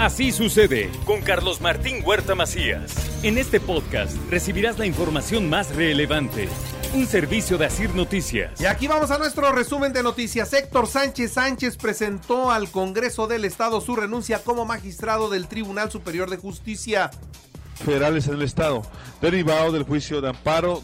Así sucede con Carlos Martín Huerta Macías. En este podcast recibirás la información más relevante. Un servicio de Asir Noticias. Y aquí vamos a nuestro resumen de noticias. Héctor Sánchez Sánchez presentó al Congreso del Estado su renuncia como magistrado del Tribunal Superior de Justicia. Federales en el Estado, derivado del juicio de amparo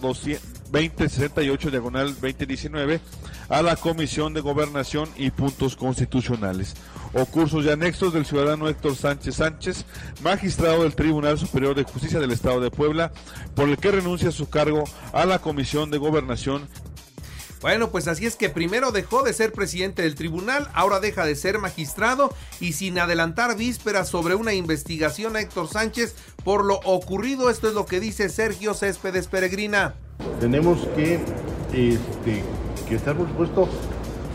2068 diagonal 2019 a la Comisión de Gobernación y Puntos Constitucionales o cursos y anexos del ciudadano Héctor Sánchez Sánchez, magistrado del Tribunal Superior de Justicia del Estado de Puebla, por el que renuncia a su cargo a la Comisión de Gobernación bueno, pues así es que primero dejó de ser presidente del tribunal, ahora deja de ser magistrado y sin adelantar vísperas sobre una investigación a Héctor Sánchez por lo ocurrido, esto es lo que dice Sergio Céspedes Peregrina. Tenemos que, este, que estar, por supuesto,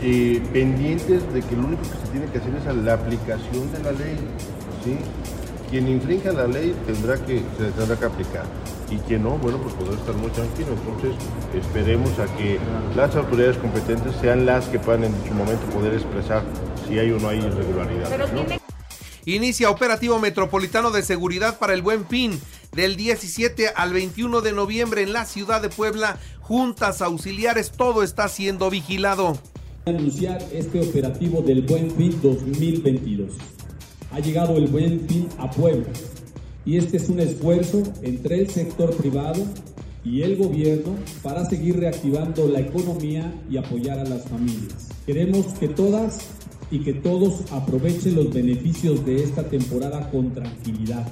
eh, pendientes de que lo único que se tiene que hacer es la aplicación de la ley. ¿sí? Quien infrinja la ley tendrá que, se tendrá que aplicar. Y quien no, bueno, pues podrá estar muy tranquilo. Entonces, esperemos a que las autoridades competentes sean las que puedan en su momento poder expresar si hay o no hay irregularidades. Inicia operativo metropolitano de seguridad para el buen fin. Del 17 al 21 de noviembre en la ciudad de Puebla, juntas auxiliares, todo está siendo vigilado anunciar este operativo del Buen Fin 2022. Ha llegado el Buen Fin a Puebla y este es un esfuerzo entre el sector privado y el gobierno para seguir reactivando la economía y apoyar a las familias. Queremos que todas y que todos aprovechen los beneficios de esta temporada con tranquilidad.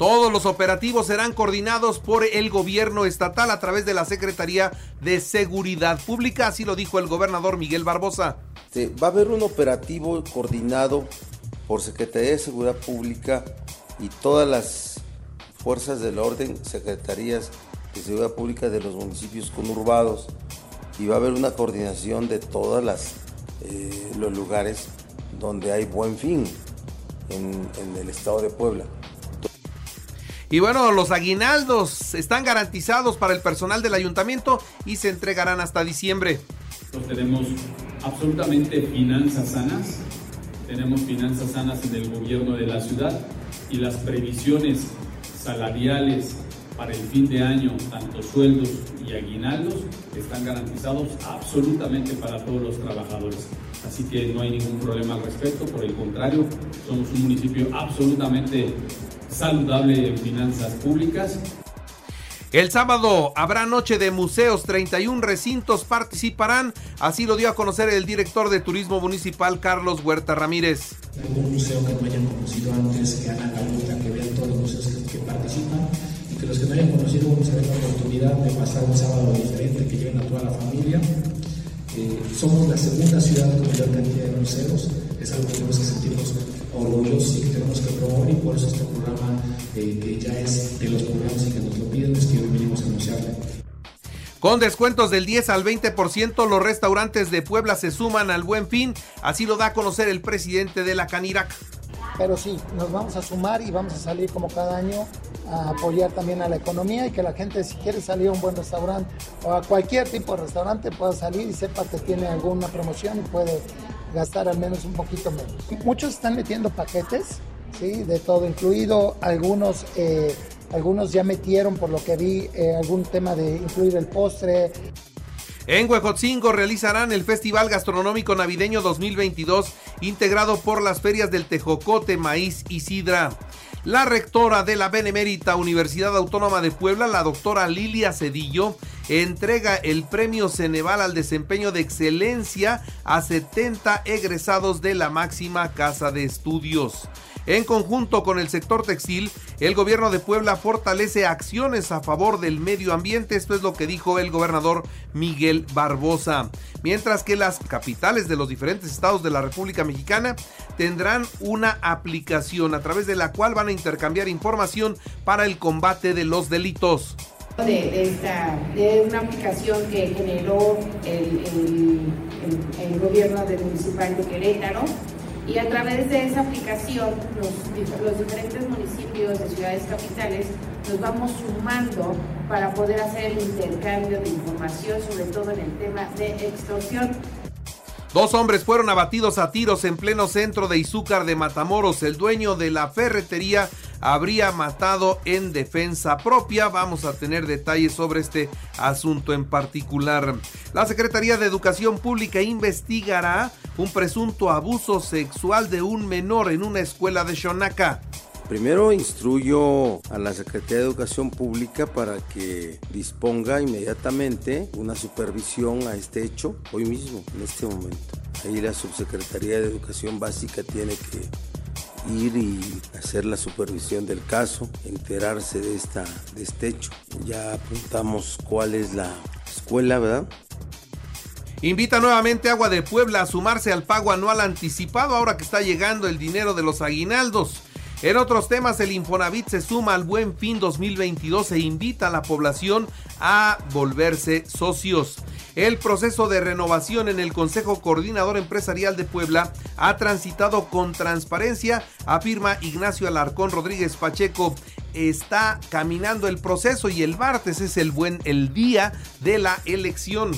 Todos los operativos serán coordinados por el gobierno estatal a través de la Secretaría de Seguridad Pública, así lo dijo el gobernador Miguel Barbosa. va a haber un operativo coordinado por Secretaría de Seguridad Pública y todas las fuerzas del orden, secretarías de seguridad pública de los municipios conurbados y va a haber una coordinación de todos eh, los lugares donde hay buen fin en el estado de Puebla. Y bueno, los aguinaldos están garantizados para el personal del ayuntamiento y se entregarán hasta diciembre. tenemos absolutamente finanzas sanas, tenemos finanzas sanas en el gobierno de la ciudad y las previsiones salariales para el fin de año, tanto sueldos y aguinaldos, están garantizados absolutamente para todos los trabajadores. Así que no hay ningún problema al respecto, por el contrario, somos un municipio absolutamente saludable en finanzas públicas. El sábado habrá noche de museos, 31 recintos participarán, así lo dio a conocer el director de turismo municipal Carlos Huerta Ramírez. Un museo que no hayan conocido antes, que hagan la ruta, que vean todos los museos que, participan los que no hayan conocido vamos a ver la oportunidad de pasar un sábado diferente, que lleven a toda la familia. Eh, somos la segunda ciudad con mayor cantidad de museos, es algo que tenemos que sentirnos orgullosos y que tenemos que promover y por eso este programa eh, ya es de los programas y que nos lo piden, es que hoy venimos a anunciarle. Con descuentos del 10 al 20%, los restaurantes de Puebla se suman al buen fin, así lo da a conocer el presidente de la Canirac. Pero sí, nos vamos a sumar y vamos a salir como cada año a apoyar también a la economía y que la gente si quiere salir a un buen restaurante o a cualquier tipo de restaurante pueda salir y sepa que tiene alguna promoción y puede gastar al menos un poquito menos. Muchos están metiendo paquetes, ¿sí? de todo incluido, algunos, eh, algunos ya metieron, por lo que vi, eh, algún tema de incluir el postre. En Huejotzingo realizarán el Festival Gastronómico Navideño 2022, integrado por las ferias del Tejocote, Maíz y Sidra. La rectora de la Benemérita Universidad Autónoma de Puebla, la doctora Lilia Cedillo, entrega el premio Ceneval al desempeño de excelencia a 70 egresados de la máxima casa de estudios. En conjunto con el sector textil, el gobierno de Puebla fortalece acciones a favor del medio ambiente. Esto es lo que dijo el gobernador Miguel Barbosa. Mientras que las capitales de los diferentes estados de la República Mexicana tendrán una aplicación a través de la cual van a intercambiar información para el combate de los delitos. De, esta, de una aplicación que generó el, el, el gobierno del municipal de Querétaro y a través de esa aplicación los, diferentes municipios de ciudades capitales nos vamos sumando para poder hacer el intercambio de información, sobre todo en el tema de extorsión. Dos hombres fueron abatidos a tiros en pleno centro de Izúcar de Matamoros. El dueño de la ferretería habría matado en defensa propia. Vamos a tener detalles sobre este asunto en particular. La Secretaría de Educación Pública investigará un presunto abuso sexual de un menor en una escuela de Shonaka. Primero instruyo a la Secretaría de Educación Pública para que disponga inmediatamente una supervisión a este hecho hoy mismo, en este momento. Ahí la Subsecretaría de Educación Básica tiene que ir y hacer la supervisión del caso, enterarse de, esta, de este hecho. Ya apuntamos cuál es la escuela, ¿verdad? Invita nuevamente Agua de Puebla a sumarse al pago anual anticipado ahora que está llegando el dinero de los aguinaldos. En otros temas, el Infonavit se suma al Buen Fin 2022 e invita a la población a volverse socios. El proceso de renovación en el Consejo Coordinador Empresarial de Puebla ha transitado con transparencia, afirma Ignacio Alarcón Rodríguez Pacheco. Está caminando el proceso y el martes es el buen el día de la elección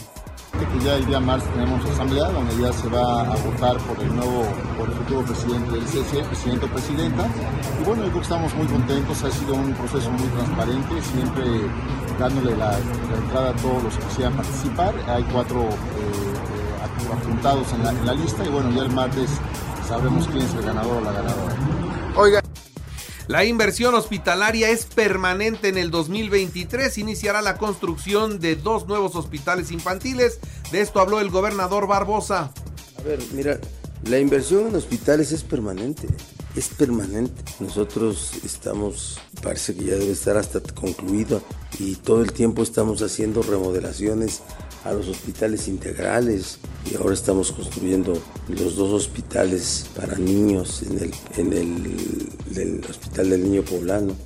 que ya el día martes tenemos asamblea donde ya se va a votar por el nuevo, por el futuro presidente del CC, presidente o presidenta. Y bueno, yo creo que estamos muy contentos, ha sido un proceso muy transparente, siempre dándole la, entrada a todos los que quisieran participar. Hay cuatro eh, apuntados en la, en la lista y bueno, ya el martes sabremos quién es el ganador o la ganadora. Oiga. La inversión hospitalaria es permanente en el 2023. Iniciará la construcción de dos nuevos hospitales infantiles. De esto habló el gobernador Barbosa. A ver, mira, la inversión en hospitales es permanente. Es permanente. Nosotros estamos, parece que ya debe estar hasta concluido y todo el tiempo estamos haciendo remodelaciones a los hospitales integrales y ahora estamos construyendo los dos hospitales para niños en el, en el, Hospital del Niño Poblano.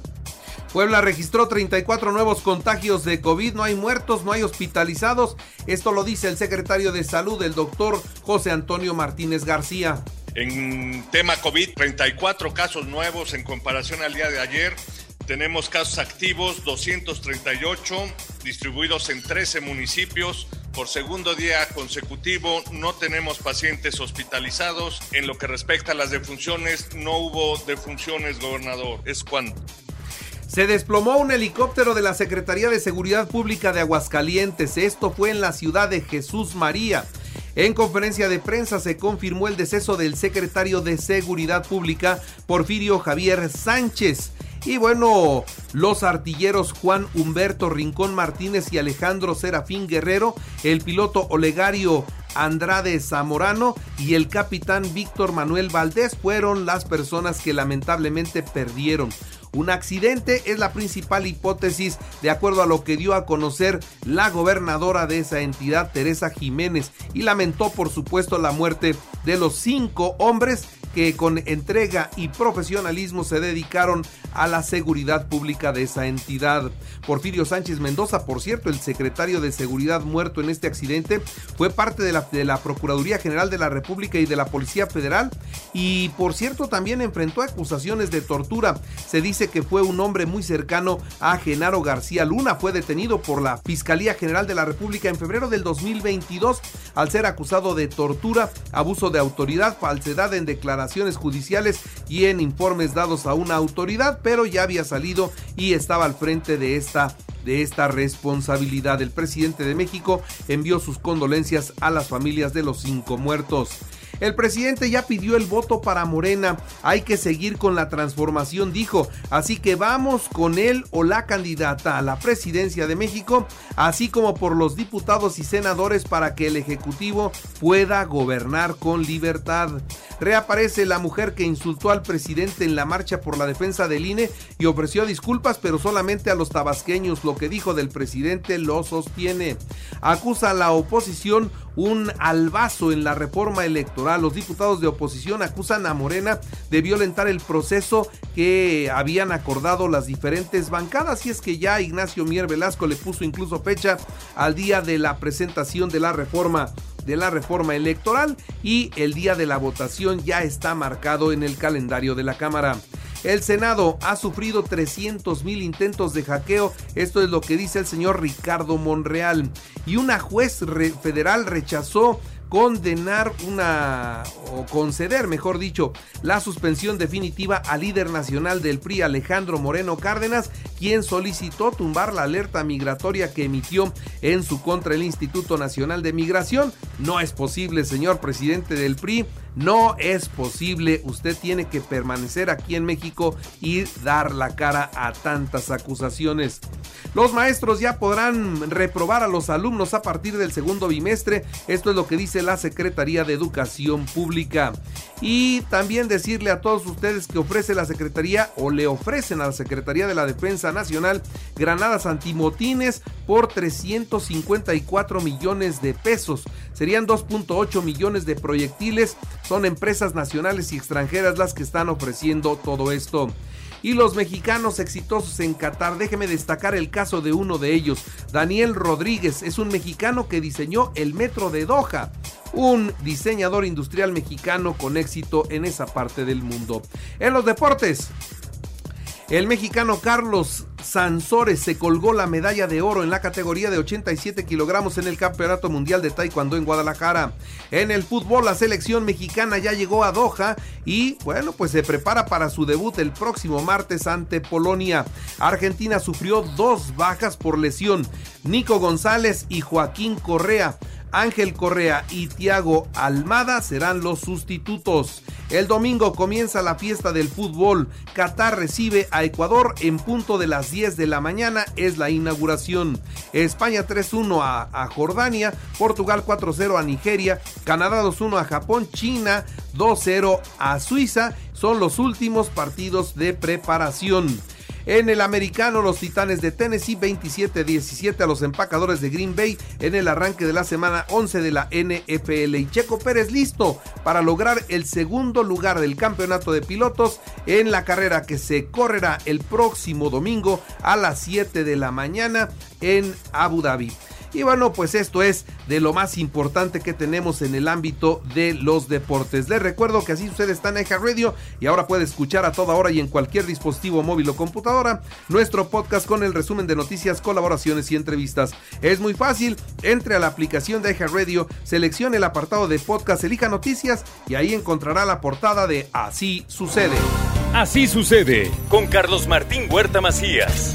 Puebla registró 34 nuevos contagios de COVID, no hay muertos, no hay hospitalizados. Esto lo dice el secretario de Salud, el doctor José Antonio Martínez García. En tema COVID, 34 casos nuevos en comparación al día de ayer. Tenemos casos activos 238 distribuidos en 13 municipios. Por segundo día consecutivo no tenemos pacientes hospitalizados. En lo que respecta a las defunciones, no hubo defunciones, gobernador. ¿Es cuándo? Se desplomó un helicóptero de la Secretaría de Seguridad Pública de Aguascalientes. Esto fue en la ciudad de Jesús María. En conferencia de prensa se confirmó el deceso del secretario de Seguridad Pública, Porfirio Javier Sánchez. Y bueno, los artilleros Juan Humberto Rincón Martínez y Alejandro Serafín Guerrero, el piloto Olegario Andrade Zamorano y el capitán Víctor Manuel Valdés fueron las personas que lamentablemente perdieron. Un accidente es la principal hipótesis de acuerdo a lo que dio a conocer la gobernadora de esa entidad, Teresa Jiménez, y lamentó por supuesto la muerte de los cinco hombres que con entrega y profesionalismo se dedicaron a la seguridad pública de esa entidad. Porfirio Sánchez Mendoza, por cierto, el secretario de Seguridad muerto en este accidente, fue parte de la, de la Procuraduría General de la República y de la Policía Federal y por cierto también enfrentó acusaciones de tortura. Se dice que fue un hombre muy cercano a Genaro García Luna, fue detenido por la Fiscalía General de la República en febrero del 2022 al ser acusado de tortura, abuso de autoridad, falsedad en declaración judiciales y en informes dados a una autoridad, pero ya había salido y estaba al frente de esta de esta responsabilidad. El presidente de México envió sus condolencias a las familias de los cinco muertos. El presidente ya pidió el voto para Morena. Hay que seguir con la transformación, dijo. Así que vamos con él o la candidata a la presidencia de México, así como por los diputados y senadores para que el Ejecutivo pueda gobernar con libertad. Reaparece la mujer que insultó al presidente en la marcha por la defensa del INE y ofreció disculpas, pero solamente a los tabasqueños. Lo que dijo del presidente lo sostiene. Acusa a la oposición un albazo en la reforma electoral. Los diputados de oposición acusan a Morena de violentar el proceso que habían acordado las diferentes bancadas y es que ya Ignacio Mier Velasco le puso incluso fecha al día de la presentación de la reforma de la reforma electoral y el día de la votación ya está marcado en el calendario de la Cámara. El Senado ha sufrido 300 mil intentos de hackeo, esto es lo que dice el señor Ricardo Monreal. Y una juez federal rechazó condenar una o conceder, mejor dicho, la suspensión definitiva al líder nacional del PRI Alejandro Moreno Cárdenas, quien solicitó tumbar la alerta migratoria que emitió en su contra el Instituto Nacional de Migración. No es posible, señor presidente del PRI, no es posible, usted tiene que permanecer aquí en México y dar la cara a tantas acusaciones. Los maestros ya podrán reprobar a los alumnos a partir del segundo bimestre, esto es lo que dice la Secretaría de Educación Pública. Y también decirle a todos ustedes que ofrece la Secretaría o le ofrecen a la Secretaría de la Defensa Nacional granadas antimotines por 354 millones de pesos. Serían 2.8 millones de proyectiles son empresas nacionales y extranjeras las que están ofreciendo todo esto. Y los mexicanos exitosos en Qatar, déjeme destacar el caso de uno de ellos. Daniel Rodríguez es un mexicano que diseñó el metro de Doha un diseñador industrial mexicano con éxito en esa parte del mundo. En los deportes, el mexicano Carlos Sansores se colgó la medalla de oro en la categoría de 87 kilogramos en el Campeonato Mundial de Taekwondo en Guadalajara. En el fútbol, la selección mexicana ya llegó a Doha y, bueno, pues se prepara para su debut el próximo martes ante Polonia. Argentina sufrió dos bajas por lesión. Nico González y Joaquín Correa. Ángel Correa y Tiago Almada serán los sustitutos. El domingo comienza la fiesta del fútbol. Qatar recibe a Ecuador en punto de las 10 de la mañana. Es la inauguración. España 3-1 a, a, Jordania. Portugal 4-0 a Nigeria. Canadá 2-1 a Japón. China 2-0 a Suiza. Son los últimos partidos de preparación. En el americano, los Titanes de Tennessee 27-17 a los empacadores de Green Bay en el arranque de la semana 11 de la NFL. Y Checo Pérez listo para lograr el segundo lugar del campeonato de pilotos en la carrera que se correrá el próximo domingo a las 7 de la mañana en Abu Dhabi. Y bueno, pues esto es de lo más importante que tenemos en el ámbito de los deportes. Les recuerdo que así usted está en Eja Radio y ahora puede escuchar a toda hora y en cualquier dispositivo móvil o computadora nuestro podcast con el resumen de noticias, colaboraciones y entrevistas. Es muy fácil, entre a la aplicación de Eja Radio, seleccione el apartado de podcast, elija noticias y ahí encontrará la portada de Así sucede. Así sucede con Carlos Martín Huerta Macías.